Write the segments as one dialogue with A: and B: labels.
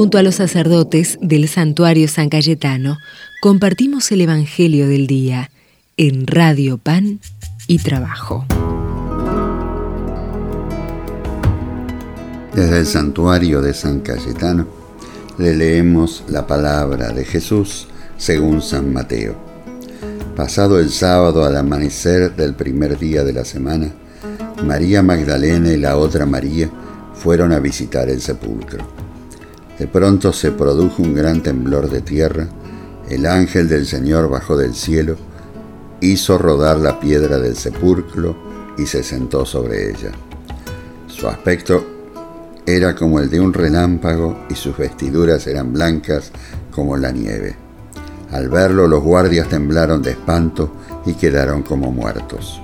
A: Junto a los sacerdotes del santuario San Cayetano, compartimos el Evangelio del Día en Radio Pan y Trabajo.
B: Desde el santuario de San Cayetano le leemos la palabra de Jesús según San Mateo. Pasado el sábado al amanecer del primer día de la semana, María Magdalena y la otra María fueron a visitar el sepulcro. De pronto se produjo un gran temblor de tierra, el ángel del Señor bajó del cielo, hizo rodar la piedra del sepulcro y se sentó sobre ella. Su aspecto era como el de un relámpago y sus vestiduras eran blancas como la nieve. Al verlo los guardias temblaron de espanto y quedaron como muertos.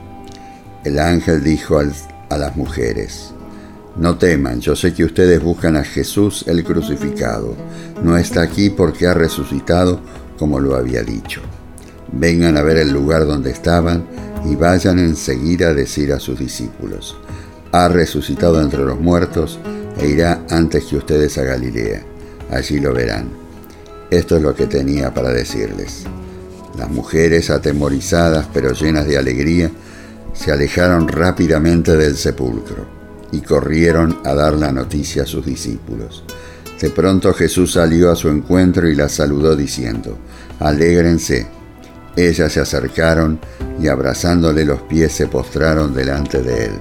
B: El ángel dijo a las mujeres, no teman, yo sé que ustedes buscan a Jesús el crucificado. No está aquí porque ha resucitado como lo había dicho. Vengan a ver el lugar donde estaban y vayan enseguida a decir a sus discípulos, ha resucitado entre los muertos e irá antes que ustedes a Galilea. Allí lo verán. Esto es lo que tenía para decirles. Las mujeres, atemorizadas pero llenas de alegría, se alejaron rápidamente del sepulcro y corrieron a dar la noticia a sus discípulos. De pronto Jesús salió a su encuentro y las saludó diciendo, Alégrense. Ellas se acercaron y abrazándole los pies se postraron delante de él.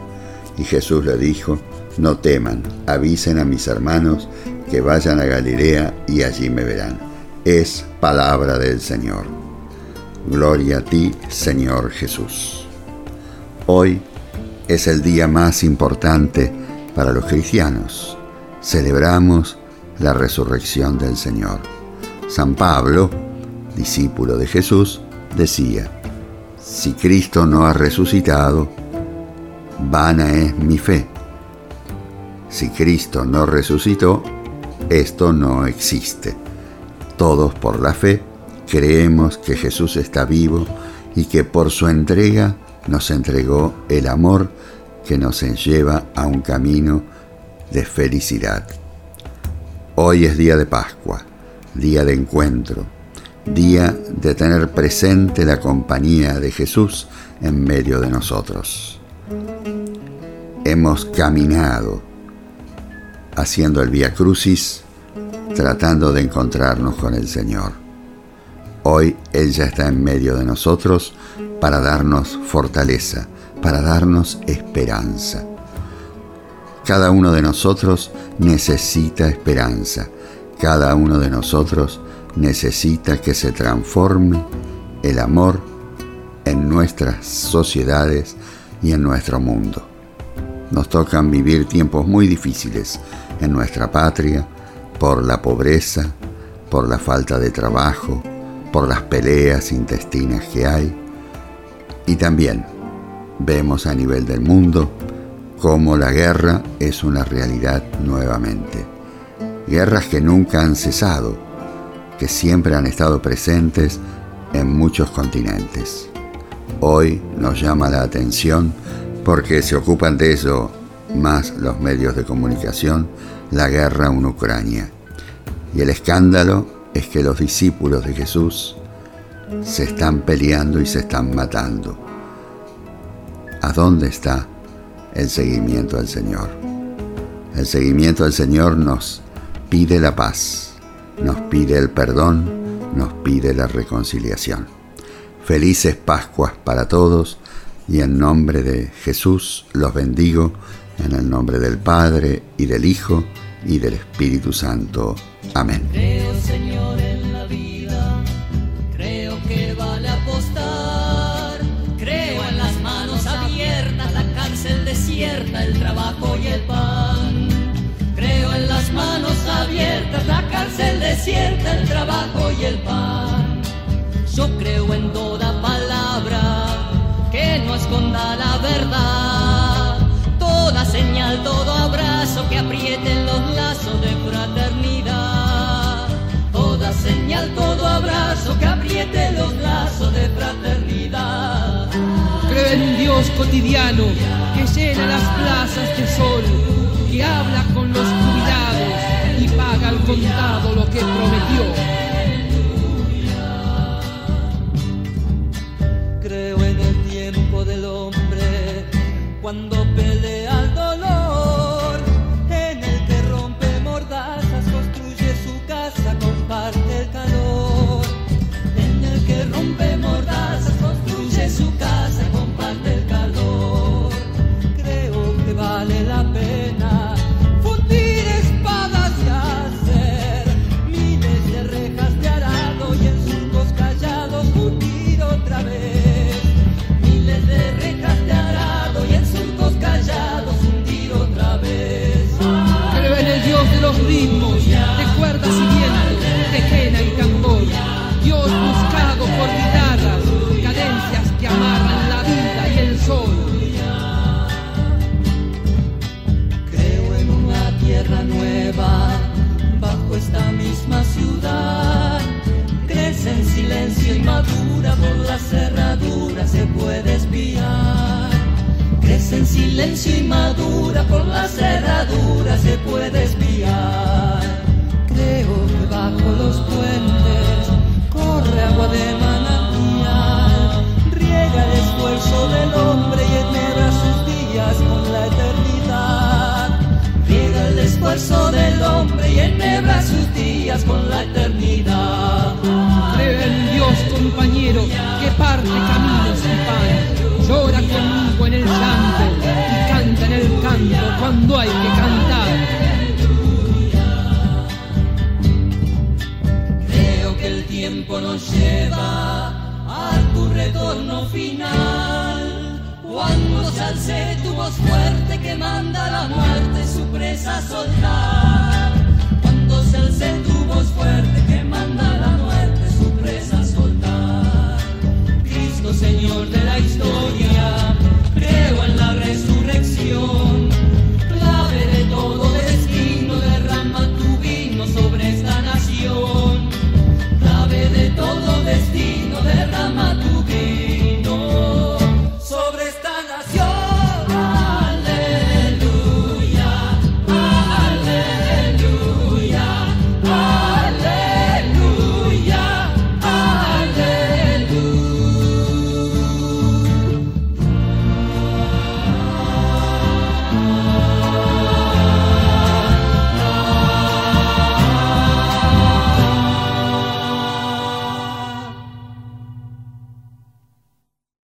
B: Y Jesús le dijo, No teman, avisen a mis hermanos que vayan a Galilea y allí me verán. Es palabra del Señor. Gloria a ti, Señor Jesús. Hoy es el día más importante para los cristianos. Celebramos la resurrección del Señor. San Pablo, discípulo de Jesús, decía, si Cristo no ha resucitado, vana es mi fe. Si Cristo no resucitó, esto no existe. Todos por la fe creemos que Jesús está vivo y que por su entrega nos entregó el amor que nos lleva a un camino de felicidad. Hoy es día de Pascua, día de encuentro, día de tener presente la compañía de Jesús en medio de nosotros. Hemos caminado haciendo el Vía Crucis, tratando de encontrarnos con el Señor. Hoy Él ya está en medio de nosotros para darnos fortaleza, para darnos esperanza. Cada uno de nosotros necesita esperanza. Cada uno de nosotros necesita que se transforme el amor en nuestras sociedades y en nuestro mundo. Nos tocan vivir tiempos muy difíciles en nuestra patria por la pobreza, por la falta de trabajo, por las peleas intestinas que hay y también vemos a nivel del mundo cómo la guerra es una realidad nuevamente. Guerras que nunca han cesado, que siempre han estado presentes en muchos continentes. Hoy nos llama la atención porque se ocupan de eso más los medios de comunicación, la guerra en Ucrania. Y el escándalo es que los discípulos de Jesús se están peleando y se están matando. ¿A dónde está el seguimiento al Señor? El seguimiento al Señor nos pide la paz, nos pide el perdón, nos pide la reconciliación. Felices Pascuas para todos y en nombre de Jesús los bendigo, en el nombre del Padre y del Hijo y del Espíritu Santo. Amén.
C: El trabajo y el pan. Creo en las manos abiertas, la cárcel desierta, el trabajo y el pan. Yo creo en toda palabra que no esconda la verdad. Toda señal, todo abrazo que aprieten
D: Cotidiano que llena las plazas de sol, que habla con los jubilados y paga al contado lo que prometió.
C: Creo en el tiempo del hombre cuando pelea silencio y madura por las cerraduras se puede espiar. Creo que bajo los puentes corre agua de manantial. Riega el esfuerzo del hombre y enmebra sus días con la eternidad. Riega el esfuerzo del hombre y enmebra sus días con la eternidad.
D: Creo en Dios compañero que parte caminos y pan.
C: nos lleva a tu retorno final. Cuando se alce tu voz fuerte que manda la muerte su presa a soltar. Cuando se alce tu voz fuerte que manda